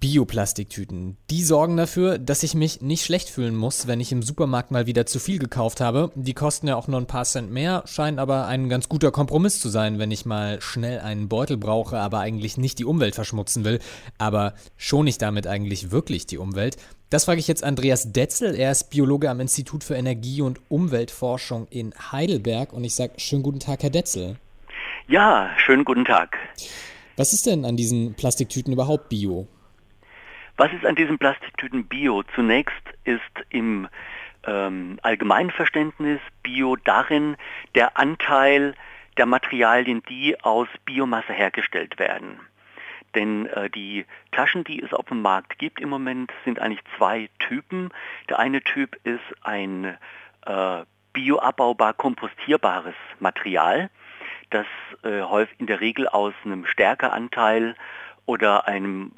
Bioplastiktüten. Die sorgen dafür, dass ich mich nicht schlecht fühlen muss, wenn ich im Supermarkt mal wieder zu viel gekauft habe. Die kosten ja auch nur ein paar Cent mehr, scheinen aber ein ganz guter Kompromiss zu sein, wenn ich mal schnell einen Beutel brauche, aber eigentlich nicht die Umwelt verschmutzen will. Aber schon ich damit eigentlich wirklich die Umwelt? Das frage ich jetzt Andreas Detzel. Er ist Biologe am Institut für Energie- und Umweltforschung in Heidelberg. Und ich sage schönen guten Tag, Herr Detzel. Ja, schönen guten Tag. Was ist denn an diesen Plastiktüten überhaupt Bio? Was ist an diesen Plastiktüten Bio? Zunächst ist im ähm, allgemeinen Verständnis Bio darin der Anteil der Materialien, die aus Biomasse hergestellt werden. Denn äh, die Taschen, die es auf dem Markt gibt im Moment, sind eigentlich zwei Typen. Der eine Typ ist ein äh, bioabbaubar kompostierbares Material, das äh, häufig in der Regel aus einem Stärkeanteil oder einem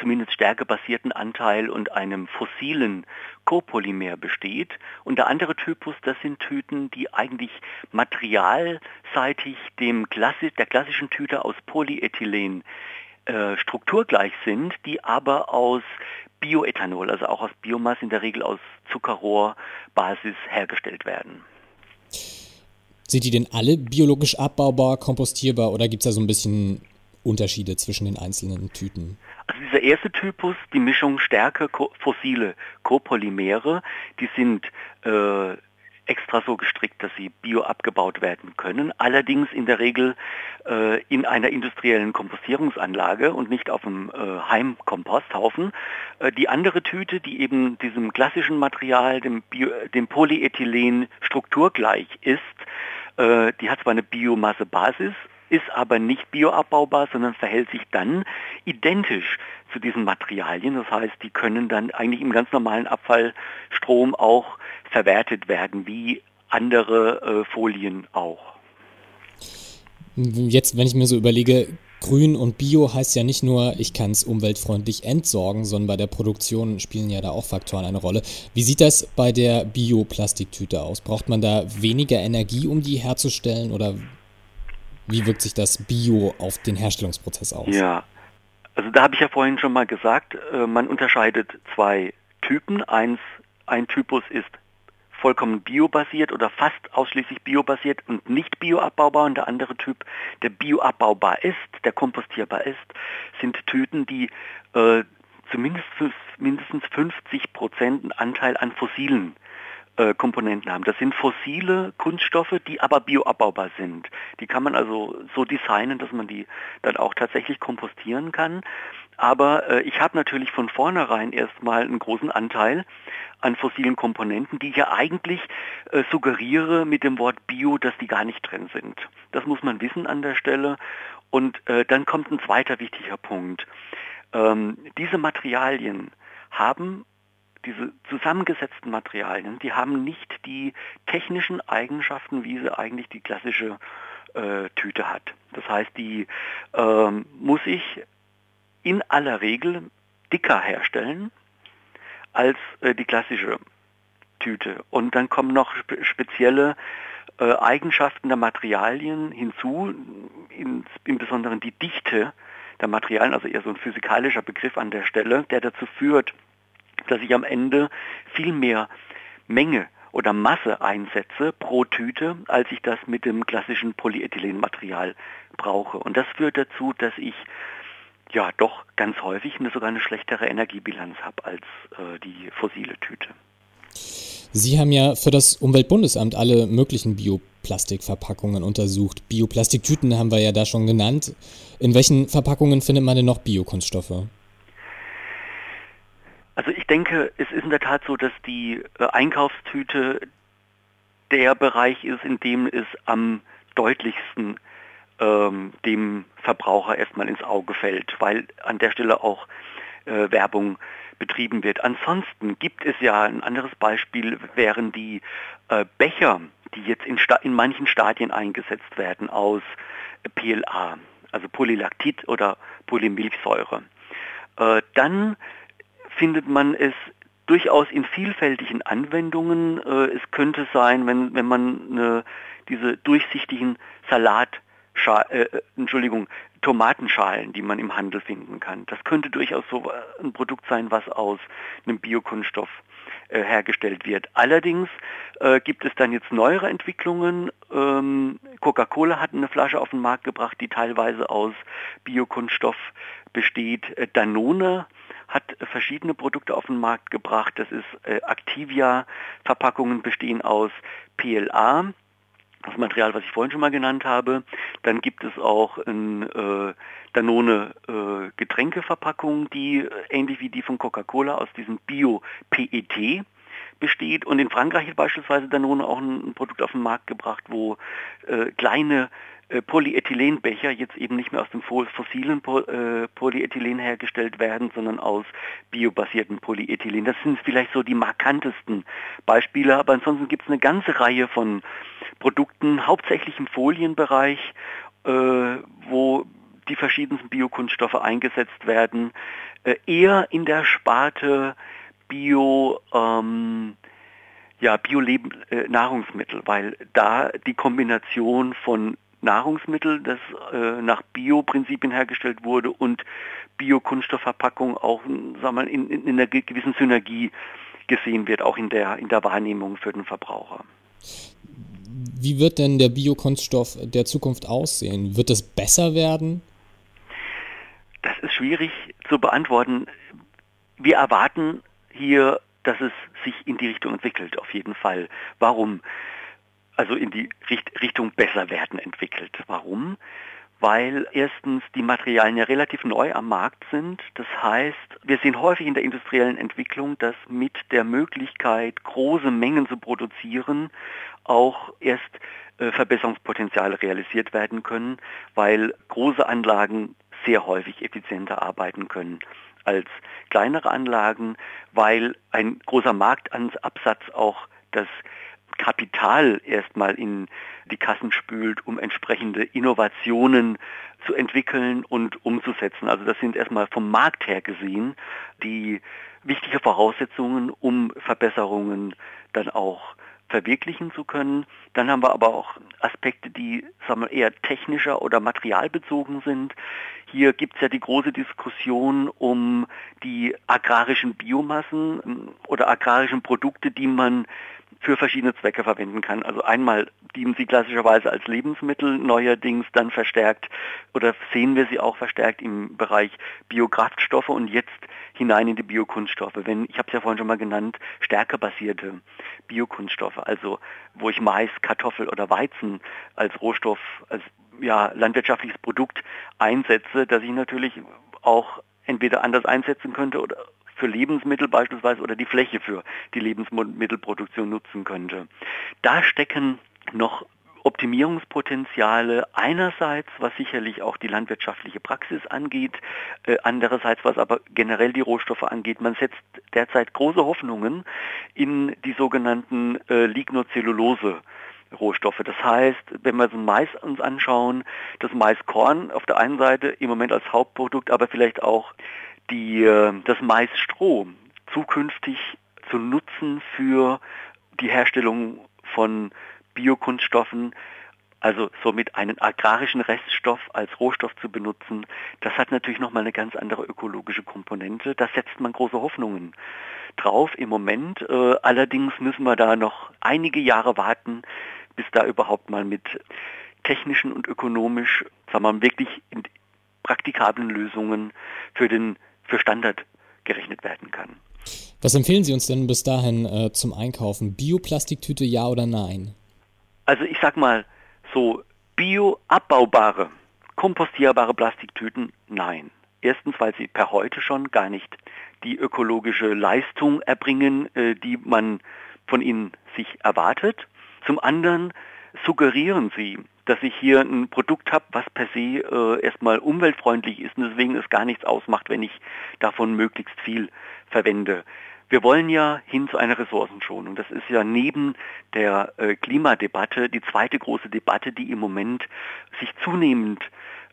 zumindest stärkebasierten Anteil und einem fossilen Copolymer besteht. Und der andere Typus, das sind Tüten, die eigentlich materialseitig dem Klassi der klassischen Tüte aus Polyethylen äh, strukturgleich sind, die aber aus Bioethanol, also auch aus Biomasse, in der Regel aus Zuckerrohrbasis hergestellt werden. Sind die denn alle biologisch abbaubar, kompostierbar oder gibt es da so ein bisschen Unterschiede zwischen den einzelnen Tüten? Also dieser erste Typus, die Mischung Stärke fossile Copolymere, die sind äh, extra so gestrickt, dass sie bio abgebaut werden können, allerdings in der Regel äh, in einer industriellen Kompostierungsanlage und nicht auf dem äh, Heimkomposthaufen. Äh, die andere Tüte, die eben diesem klassischen Material, dem, Bio, dem Polyethylen strukturgleich ist, äh, die hat zwar eine Biomassebasis, ist aber nicht bioabbaubar, sondern verhält sich dann identisch zu diesen Materialien. Das heißt, die können dann eigentlich im ganz normalen Abfallstrom auch verwertet werden, wie andere äh, Folien auch. Jetzt, wenn ich mir so überlege, Grün und Bio heißt ja nicht nur, ich kann es umweltfreundlich entsorgen, sondern bei der Produktion spielen ja da auch Faktoren eine Rolle. Wie sieht das bei der Bioplastiktüte aus? Braucht man da weniger Energie, um die herzustellen oder wie wirkt sich das Bio auf den Herstellungsprozess aus? Ja, also da habe ich ja vorhin schon mal gesagt, äh, man unterscheidet zwei Typen. Eins, ein Typus ist vollkommen biobasiert oder fast ausschließlich biobasiert und nicht bioabbaubar und der andere Typ, der bioabbaubar ist, der kompostierbar ist, sind Tüten, die äh, zumindest mindestens 50 Prozent Anteil an fossilen Komponenten haben. Das sind fossile Kunststoffe, die aber bioabbaubar sind. Die kann man also so designen, dass man die dann auch tatsächlich kompostieren kann. Aber äh, ich habe natürlich von vornherein erstmal einen großen Anteil an fossilen Komponenten, die ich ja eigentlich äh, suggeriere mit dem Wort Bio, dass die gar nicht drin sind. Das muss man wissen an der Stelle. Und äh, dann kommt ein zweiter wichtiger Punkt. Ähm, diese Materialien haben diese zusammengesetzten Materialien, die haben nicht die technischen Eigenschaften, wie sie eigentlich die klassische äh, Tüte hat. Das heißt, die äh, muss ich in aller Regel dicker herstellen als äh, die klassische Tüte. Und dann kommen noch spe spezielle äh, Eigenschaften der Materialien hinzu, in, im Besonderen die Dichte der Materialien, also eher so ein physikalischer Begriff an der Stelle, der dazu führt, dass ich am Ende viel mehr Menge oder Masse einsetze pro Tüte, als ich das mit dem klassischen Polyethylenmaterial brauche. Und das führt dazu, dass ich ja doch ganz häufig eine, sogar eine schlechtere Energiebilanz habe als äh, die fossile Tüte. Sie haben ja für das Umweltbundesamt alle möglichen Bioplastikverpackungen untersucht. Bioplastiktüten haben wir ja da schon genannt. In welchen Verpackungen findet man denn noch Biokunststoffe? Also ich denke, es ist in der Tat so, dass die äh, Einkaufstüte der Bereich ist, in dem es am deutlichsten ähm, dem Verbraucher erstmal ins Auge fällt, weil an der Stelle auch äh, Werbung betrieben wird. Ansonsten gibt es ja ein anderes Beispiel, wären die äh, Becher, die jetzt in, in, manchen Stadien eingesetzt werden aus PLA, also Polylactit oder Polymilchsäure. Äh, dann findet man es durchaus in vielfältigen Anwendungen. Äh, es könnte sein, wenn, wenn man eine, diese durchsichtigen Salat äh, Entschuldigung, Tomatenschalen, die man im Handel finden kann. Das könnte durchaus so ein Produkt sein, was aus einem Biokunststoff äh, hergestellt wird. Allerdings äh, gibt es dann jetzt neuere Entwicklungen. Ähm, Coca-Cola hat eine Flasche auf den Markt gebracht, die teilweise aus Biokunststoff besteht. Äh, Danone hat verschiedene Produkte auf den Markt gebracht. Das ist äh, Activia-Verpackungen bestehen aus PLA das Material, was ich vorhin schon mal genannt habe. Dann gibt es auch ein äh, Danone äh, die äh, ähnlich wie die von Coca-Cola aus diesem Bio-PET besteht. Und in Frankreich hat beispielsweise Danone auch ein, ein Produkt auf den Markt gebracht, wo äh, kleine Polyethylenbecher jetzt eben nicht mehr aus dem fossilen äh, Polyethylen hergestellt werden, sondern aus biobasierten Polyethylen. Das sind vielleicht so die markantesten Beispiele, aber ansonsten gibt es eine ganze Reihe von Produkten, hauptsächlich im Folienbereich, äh, wo die verschiedensten Biokunststoffe eingesetzt werden, äh, eher in der Sparte Bio, ähm, ja, Bio-Nahrungsmittel, weil da die Kombination von Nahrungsmittel, das äh, nach Bioprinzipien hergestellt wurde und Biokunststoffverpackung auch sagen wir, in, in, in einer gewissen Synergie gesehen wird, auch in der, in der Wahrnehmung für den Verbraucher. Wie wird denn der Biokunststoff der Zukunft aussehen? Wird es besser werden? Das ist schwierig zu beantworten. Wir erwarten hier, dass es sich in die Richtung entwickelt, auf jeden Fall. Warum? Also in die Richtung besser werden entwickelt. Warum? weil erstens die Materialien ja relativ neu am Markt sind. Das heißt, wir sehen häufig in der industriellen Entwicklung, dass mit der Möglichkeit, große Mengen zu produzieren, auch erst äh, Verbesserungspotenziale realisiert werden können, weil große Anlagen sehr häufig effizienter arbeiten können als kleinere Anlagen, weil ein großer Marktabsatz auch das Kapital erstmal in die Kassen spült, um entsprechende Innovationen zu entwickeln und umzusetzen. Also das sind erstmal vom Markt her gesehen die wichtige Voraussetzungen, um Verbesserungen dann auch verwirklichen zu können. Dann haben wir aber auch Aspekte, die sagen wir, eher technischer oder materialbezogen sind. Hier gibt es ja die große Diskussion um die agrarischen Biomassen ähm, oder agrarischen Produkte, die man für verschiedene Zwecke verwenden kann. Also einmal dienen sie klassischerweise als Lebensmittel, neuerdings dann verstärkt oder sehen wir sie auch verstärkt im Bereich Biokraftstoffe und jetzt hinein in die Biokunststoffe. Wenn, ich habe es ja vorhin schon mal genannt, stärkebasierte Biokunststoffe, also wo ich Mais, Kartoffel oder Weizen als Rohstoff, als ja, landwirtschaftliches Produkt einsetze, dass ich natürlich auch entweder anders einsetzen könnte oder für Lebensmittel beispielsweise oder die Fläche für die Lebensmittelproduktion nutzen könnte. Da stecken noch Optimierungspotenziale einerseits, was sicherlich auch die landwirtschaftliche Praxis angeht, äh, andererseits, was aber generell die Rohstoffe angeht. Man setzt derzeit große Hoffnungen in die sogenannten äh, Lignocellulose. Rohstoffe. Das heißt, wenn wir so Mais uns anschauen, das Maiskorn auf der einen Seite im Moment als Hauptprodukt, aber vielleicht auch die, äh, das Maisstroh zukünftig zu nutzen für die Herstellung von Biokunststoffen, also somit einen agrarischen Reststoff als Rohstoff zu benutzen, das hat natürlich nochmal eine ganz andere ökologische Komponente. Da setzt man große Hoffnungen drauf im Moment. Äh, allerdings müssen wir da noch einige Jahre warten, bis da überhaupt mal mit technischen und ökonomisch, sagen wir mal, wirklich praktikablen Lösungen für den für Standard gerechnet werden kann. Was empfehlen Sie uns denn bis dahin äh, zum Einkaufen? Bioplastiktüte ja oder nein? Also ich sag mal so bioabbaubare, kompostierbare Plastiktüten nein. Erstens, weil sie per heute schon gar nicht die ökologische Leistung erbringen, äh, die man von ihnen sich erwartet. Zum anderen suggerieren sie, dass ich hier ein Produkt habe, was per se äh, erstmal umweltfreundlich ist und deswegen es gar nichts ausmacht, wenn ich davon möglichst viel verwende. Wir wollen ja hin zu einer Ressourcenschonung. Das ist ja neben der äh, Klimadebatte die zweite große Debatte, die im Moment sich zunehmend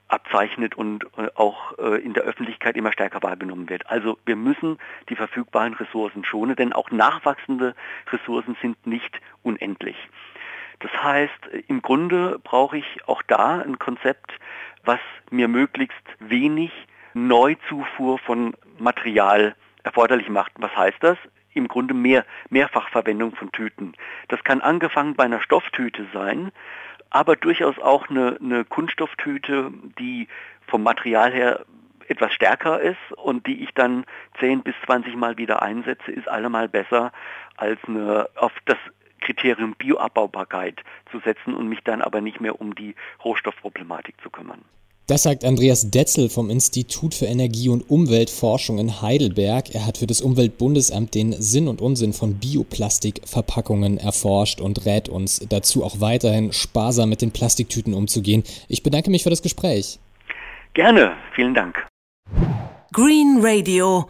abzeichnet und äh, auch äh, in der Öffentlichkeit immer stärker wahrgenommen wird. Also wir müssen die verfügbaren Ressourcen schonen, denn auch nachwachsende Ressourcen sind nicht heißt, im Grunde brauche ich auch da ein Konzept, was mir möglichst wenig Neuzufuhr von Material erforderlich macht. Was heißt das? Im Grunde mehr Mehrfachverwendung von Tüten. Das kann angefangen bei einer Stofftüte sein, aber durchaus auch eine, eine Kunststofftüte, die vom Material her etwas stärker ist und die ich dann 10 bis 20 Mal wieder einsetze, ist allemal besser als eine auf das Kriterium Bioabbaubarkeit zu setzen und mich dann aber nicht mehr um die Rohstoffproblematik zu kümmern. Das sagt Andreas Detzel vom Institut für Energie- und Umweltforschung in Heidelberg. Er hat für das Umweltbundesamt den Sinn und Unsinn von Bioplastikverpackungen erforscht und rät uns dazu auch weiterhin sparsam mit den Plastiktüten umzugehen. Ich bedanke mich für das Gespräch. Gerne, vielen Dank. Green Radio